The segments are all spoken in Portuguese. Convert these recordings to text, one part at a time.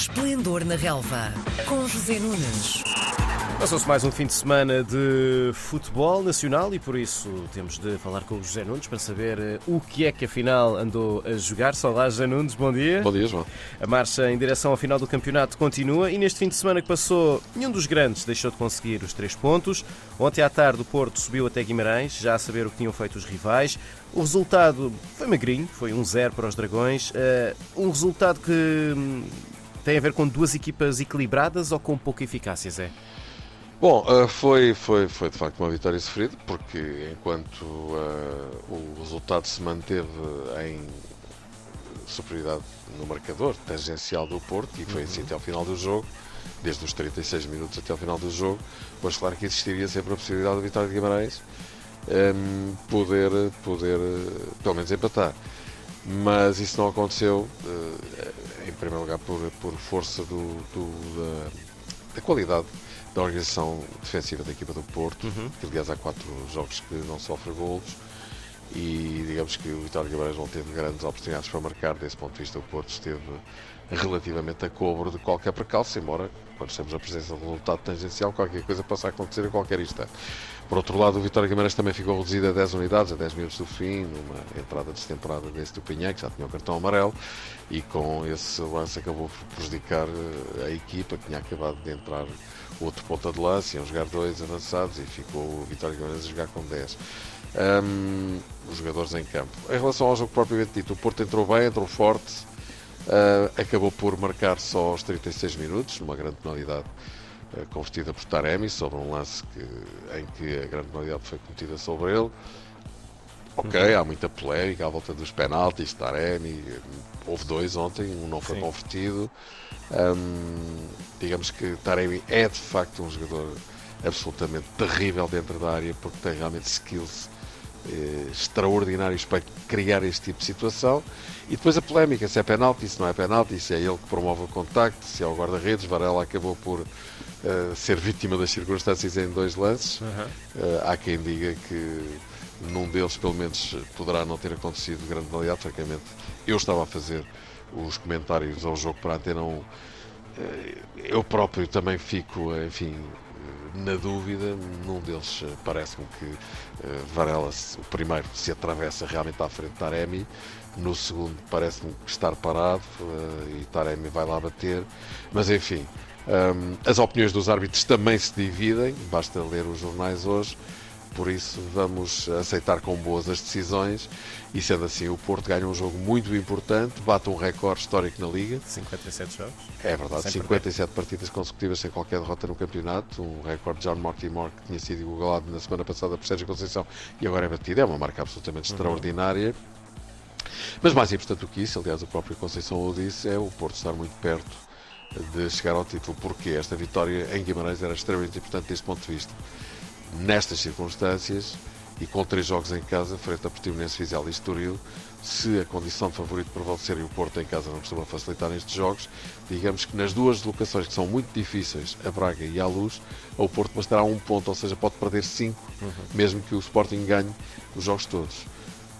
Esplendor na Relva, com José Nunes. Passou-se mais um fim de semana de futebol nacional e por isso temos de falar com o José Nunes para saber eh, o que é que afinal andou a jogar. Olá, José Nunes, bom dia. Bom dia, João. A marcha em direção ao final do campeonato continua e neste fim de semana que passou, nenhum dos grandes deixou de conseguir os três pontos. Ontem à tarde o Porto subiu até Guimarães, já a saber o que tinham feito os rivais. O resultado foi magrinho, foi 1-0 para os Dragões. Uh, um resultado que hum, tem a ver com duas equipas equilibradas ou com pouca eficácia, Zé? Bom, uh, foi, foi, foi de facto uma vitória sofrida, porque enquanto uh, o resultado se manteve em superioridade no marcador tangencial do Porto, e foi assim uhum. até ao final do jogo, desde os 36 minutos até ao final do jogo, mas claro que existiria sempre a possibilidade da vitória de Guimarães um, ehm, poder, poder pelo menos empatar. Mas isso não aconteceu, uh, em primeiro lugar, por, por força do, do da, da qualidade da organização defensiva da equipa do Porto, uhum. que aliás há quatro jogos que não sofre golos e digamos que o Vitório Guimarães não teve grandes oportunidades para marcar, desse ponto de vista o Porto esteve relativamente a cobro de qualquer percalço, embora quando estamos na presença de um tangencial, qualquer coisa possa acontecer a qualquer instante. Por outro lado, o Vitória Guimarães também ficou reduzido a 10 unidades, a 10 minutos do fim, numa entrada destemperada desse do Pinhã, que já tinha o cartão amarelo, e com esse lance acabou por prejudicar eh, a equipa, que tinha acabado de entrar outro ponta de lance, iam jogar dois avançados e ficou o Vitória Guimarães a jogar com 10. Um, os jogadores em campo. Em relação ao jogo propriamente dito, o Porto entrou bem, entrou forte, uh, acabou por marcar só aos 36 minutos, numa grande penalidade uh, convertida por Taremi, sobre um lance que, em que a grande penalidade foi cometida sobre ele. Ok, uhum. há muita polémica à volta dos penaltis, Taremi, houve dois ontem, um não foi Sim. convertido. Um, digamos que Taremi é de facto um jogador absolutamente terrível dentro da área porque tem realmente skills eh, extraordinários para criar este tipo de situação. E depois a polémica, se é penalti, se não é penalti, se é ele que promove o contacto, se é o guarda-redes. Varela acabou por uh, ser vítima das circunstâncias em dois lances. Uhum. Uh, há quem diga que num deles, pelo menos, poderá não ter acontecido grande penalidade. Francamente, eu estava a fazer os comentários ao jogo para a Antena 1. Eu próprio também fico, enfim, na dúvida, num deles eh, parece-me que uh, Varela, o primeiro, se atravessa realmente à frente de Taremi, no segundo parece-me estar parado uh, e Taremi vai lá bater, mas enfim, um, ehm, as opiniões dos árbitros também se dividem, basta ler os jornais hoje, por isso vamos aceitar com boas as decisões e sendo assim o Porto ganha um jogo muito importante, bate um recorde histórico na Liga. 57 jogos. É verdade, sem 57 perder. partidas consecutivas sem qualquer derrota no campeonato, um recorde de John Mortimer que tinha sido igualado na semana passada por Sérgio Conceição e agora é batido, é uma marca absolutamente uhum. extraordinária. Mas mais importante do que isso, aliás o próprio Conceição o disse, é o Porto estar muito perto de chegar ao título, porque esta vitória em Guimarães era extremamente importante deste ponto de vista nestas circunstâncias e com três jogos em casa, frente a Portimonense, Vizela e Estoril, se a condição de favorito prevalecer e o Porto em casa não costuma facilitar nestes jogos, digamos que nas duas locações que são muito difíceis, a Braga e a Luz, o Porto bastará um ponto, ou seja, pode perder cinco, uhum. mesmo que o Sporting ganhe os jogos todos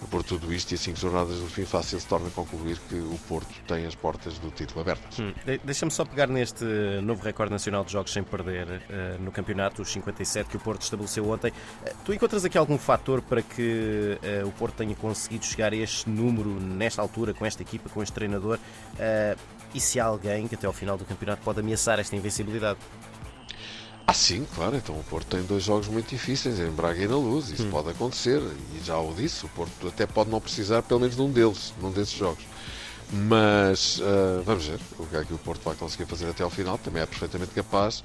por tudo isto e cinco jornadas do fim, fácil se torna concluir que o Porto tem as portas do título abertas. Hum. Deixa-me só pegar neste novo recorde nacional de jogos sem perder uh, no campeonato, os 57 que o Porto estabeleceu ontem. Uh, tu encontras aqui algum fator para que uh, o Porto tenha conseguido chegar a este número nesta altura, com esta equipa, com este treinador? e se há alguém que até ao final do campeonato pode ameaçar esta invencibilidade? Ah, sim, claro. Então o Porto tem dois jogos muito difíceis, em Braga e na Luz. Isso hum. pode acontecer. E já o disse, o Porto até pode não precisar, pelo menos, de um deles, num desses jogos. Mas uh, vamos ver o que é que o Porto vai conseguir fazer até ao final. Também é perfeitamente capaz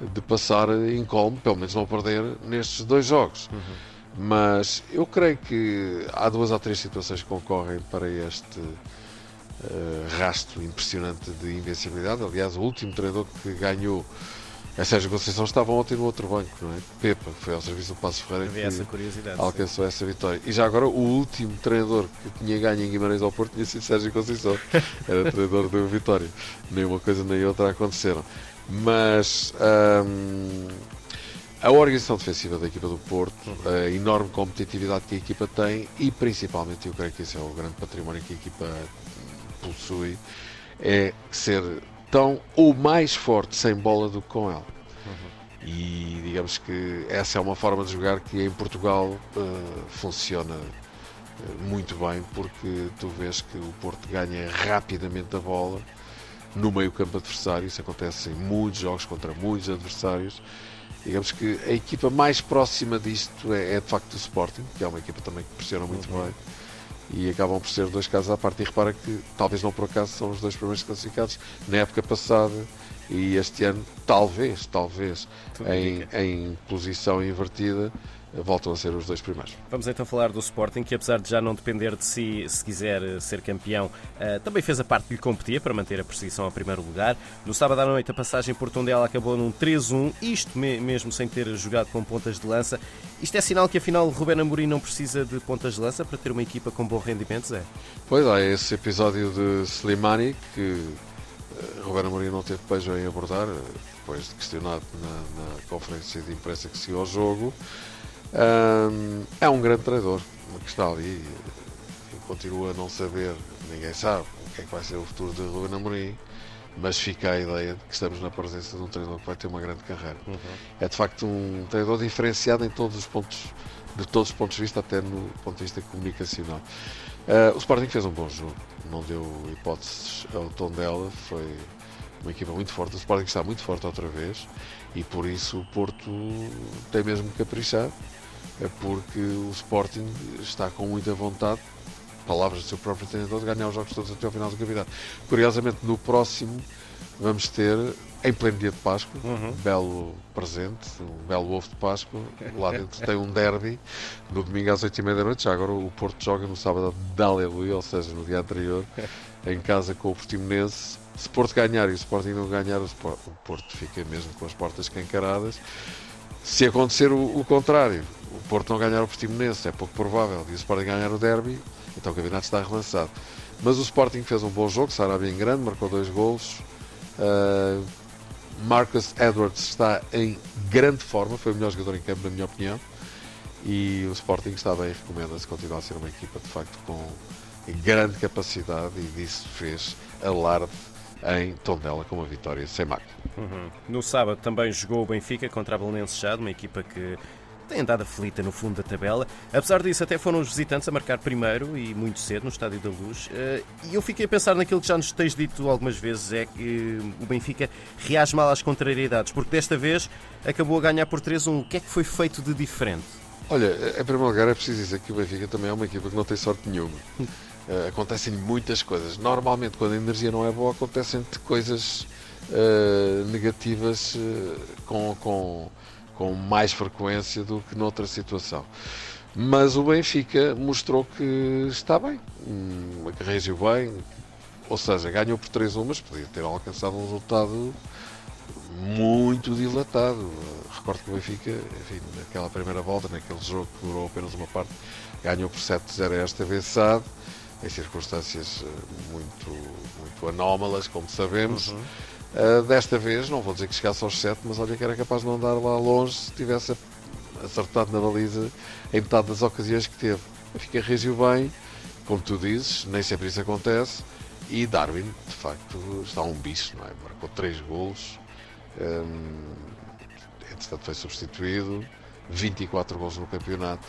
de passar incólume, pelo menos não perder nestes dois jogos. Uhum. Mas eu creio que há duas ou três situações que concorrem para este uh, rastro impressionante de invencibilidade. Aliás, o último treinador que ganhou a Sérgio Conceição estava ontem no outro banco, não é? Pepa, que foi ao serviço do Passo Ferreira que essa alcançou essa vitória. E já agora o último treinador que tinha ganho em Guimarães ao Porto tinha sido Sérgio Conceição. Era treinador do Vitória. Nem uma coisa nem outra aconteceram. Mas hum, a organização defensiva da equipa do Porto, a enorme competitividade que a equipa tem e principalmente, eu creio que esse é o grande património que a equipa possui, é ser tão ou mais forte sem bola do que com ela. Uhum. E digamos que essa é uma forma de jogar que em Portugal uh, funciona muito bem, porque tu vês que o Porto ganha rapidamente a bola no meio-campo adversário. Isso acontece em muitos jogos contra muitos adversários. Digamos que a equipa mais próxima disto é, é de facto o Sporting, que é uma equipa também que pressiona muito uhum. bem. E acabam por ser dois casos à parte. E repara que, talvez não por acaso, são os dois primeiros classificados na época passada e este ano, talvez, talvez, em, em posição invertida, voltam a ser os dois primeiros. Vamos então falar do Sporting, que apesar de já não depender de si, se quiser eh, ser campeão, eh, também fez a parte que lhe competia para manter a perseguição ao primeiro lugar. No sábado à noite, a passagem por Tondela acabou num 3-1, isto mesmo sem ter jogado com pontas de lança. Isto é sinal que afinal Ruben Amorim não precisa de pontas de lança para ter uma equipa com bom rendimento, é? Pois há esse episódio de Slimani que eh, Ruben Amorim não teve pejo em abordar, depois de questionado na, na conferência de imprensa que seguiu ao jogo. Um, é um grande treinador que está ali e continua a não saber, ninguém sabe o que é que vai ser o futuro de Ruben Amorim, mas fica a ideia de que estamos na presença de um treinador que vai ter uma grande carreira. Uhum. É de facto um treinador diferenciado em todos os pontos, de todos os pontos de vista, até no ponto de vista comunicacional. Uh, o Sporting fez um bom jogo, não deu hipóteses ao tom dela, foi uma equipa muito forte. O Sporting está muito forte outra vez e por isso o Porto tem mesmo que caprichar é porque o Sporting está com muita vontade, palavras do seu próprio treinador, de ganhar os jogos todos até ao final do campeonato. Curiosamente, no próximo vamos ter, em pleno dia de Páscoa, uhum. um belo presente, um belo ovo de Páscoa. Lá dentro tem um derby, no domingo às 8h30 da noite. Já agora o Porto joga no sábado da Aleluia, ou seja, no dia anterior, em casa com o Portimonense. Se o Porto ganhar e o Sporting não ganhar, o Porto fica mesmo com as portas escancaradas. Se acontecer o, o contrário, o Porto não ganhar o Portimonense, é pouco provável, e o Sporting ganhar o Derby, então o campeonato está relançado. Mas o Sporting fez um bom jogo, Sarabia em grande, marcou dois golos. Uh, Marcus Edwards está em grande forma, foi o melhor jogador em campo, na minha opinião. E o Sporting está bem, recomenda-se continuar a ser uma equipa de facto com grande capacidade e disso fez alarde em Tondela com uma vitória sem marca. Uhum. No sábado também jogou o Benfica contra a Belenenses Chá, uma equipa que tem andado aflita no fundo da tabela. Apesar disso, até foram os visitantes a marcar primeiro e muito cedo no Estádio da Luz. Eh, e eu fiquei a pensar naquilo que já nos tens dito algumas vezes: é que o Benfica reage mal às contrariedades, porque desta vez acabou a ganhar por 3-1. O que é que foi feito de diferente? Olha, em primeiro lugar, é preciso dizer que o Benfica também é uma equipa que não tem sorte nenhuma. Acontecem muitas coisas. Normalmente, quando a energia não é boa, acontecem coisas uh, negativas uh, com, com, com mais frequência do que noutra situação. Mas o Benfica mostrou que está bem, hum, que reagiu bem, ou seja, ganhou por 3-1, mas podia ter alcançado um resultado muito dilatado. Recordo que o Benfica, enfim, naquela primeira volta, naquele jogo que durou apenas uma parte, ganhou por 7-0 esta vez SAD, em circunstâncias eh, muito, muito anómalas, como sabemos. Uhum. Uh, desta vez, não vou dizer que chegasse aos 7, mas olha que era capaz de não andar lá longe se tivesse acertado na baliza em metade das ocasiões que teve. Fica reagiu bem, como tu dizes, nem sempre isso acontece. E Darwin, de facto, está um bicho, não é? Marcou 3 golos, um, entretanto foi substituído, 24 golos no campeonato.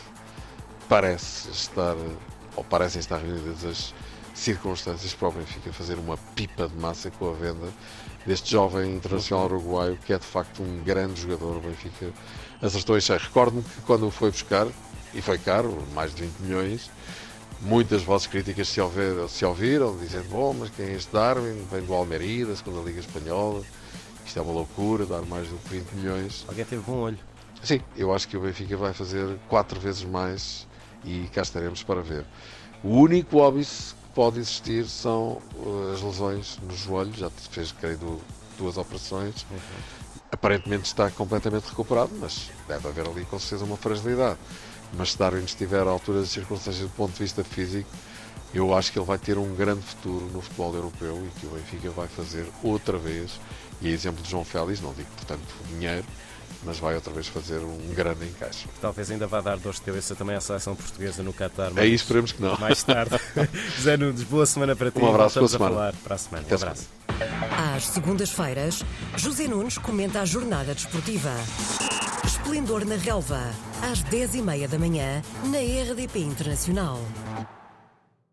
Parece estar, ou parecem estar reunidas as circunstâncias para o Benfica fazer uma pipa de massa com a venda deste jovem internacional uruguaio que é de facto um grande jogador. O Benfica acertou em cheio. Recordo-me que quando o foi buscar, e foi caro, mais de 20 milhões, muitas vozes críticas se ouviram, se ouviram dizendo: Bom, mas quem é este Darwin? Vem do Almeria, da segunda Liga Espanhola. Isto é uma loucura, dar mais do que 20 milhões. Alguém teve bom olho. Sim, eu acho que o Benfica vai fazer quatro vezes mais e cá estaremos para ver. O único óbvio pode existir são uh, as lesões no joelho, já fez, creio, duas operações. Uhum. Aparentemente está completamente recuperado, mas deve haver ali com certeza uma fragilidade. Mas se Darwin estiver à altura das circunstâncias do ponto de vista físico, eu acho que ele vai ter um grande futuro no futebol europeu e que o Benfica vai fazer outra vez. E exemplo de João Félix, não digo portanto dinheiro, mas vai outra vez fazer um grande encaixe. Talvez ainda vá dar dor de cabeça também à seleção portuguesa no Qatar. Aí é esperemos que não. Mais tarde. José Nunes, boa semana para ti. Um abraço, boa semana. a falar para a semana. Até um abraço. Semana. Às segundas-feiras, José Nunes comenta a jornada desportiva. Esplendor na Relva, às 10h30 da manhã, na RDP Internacional.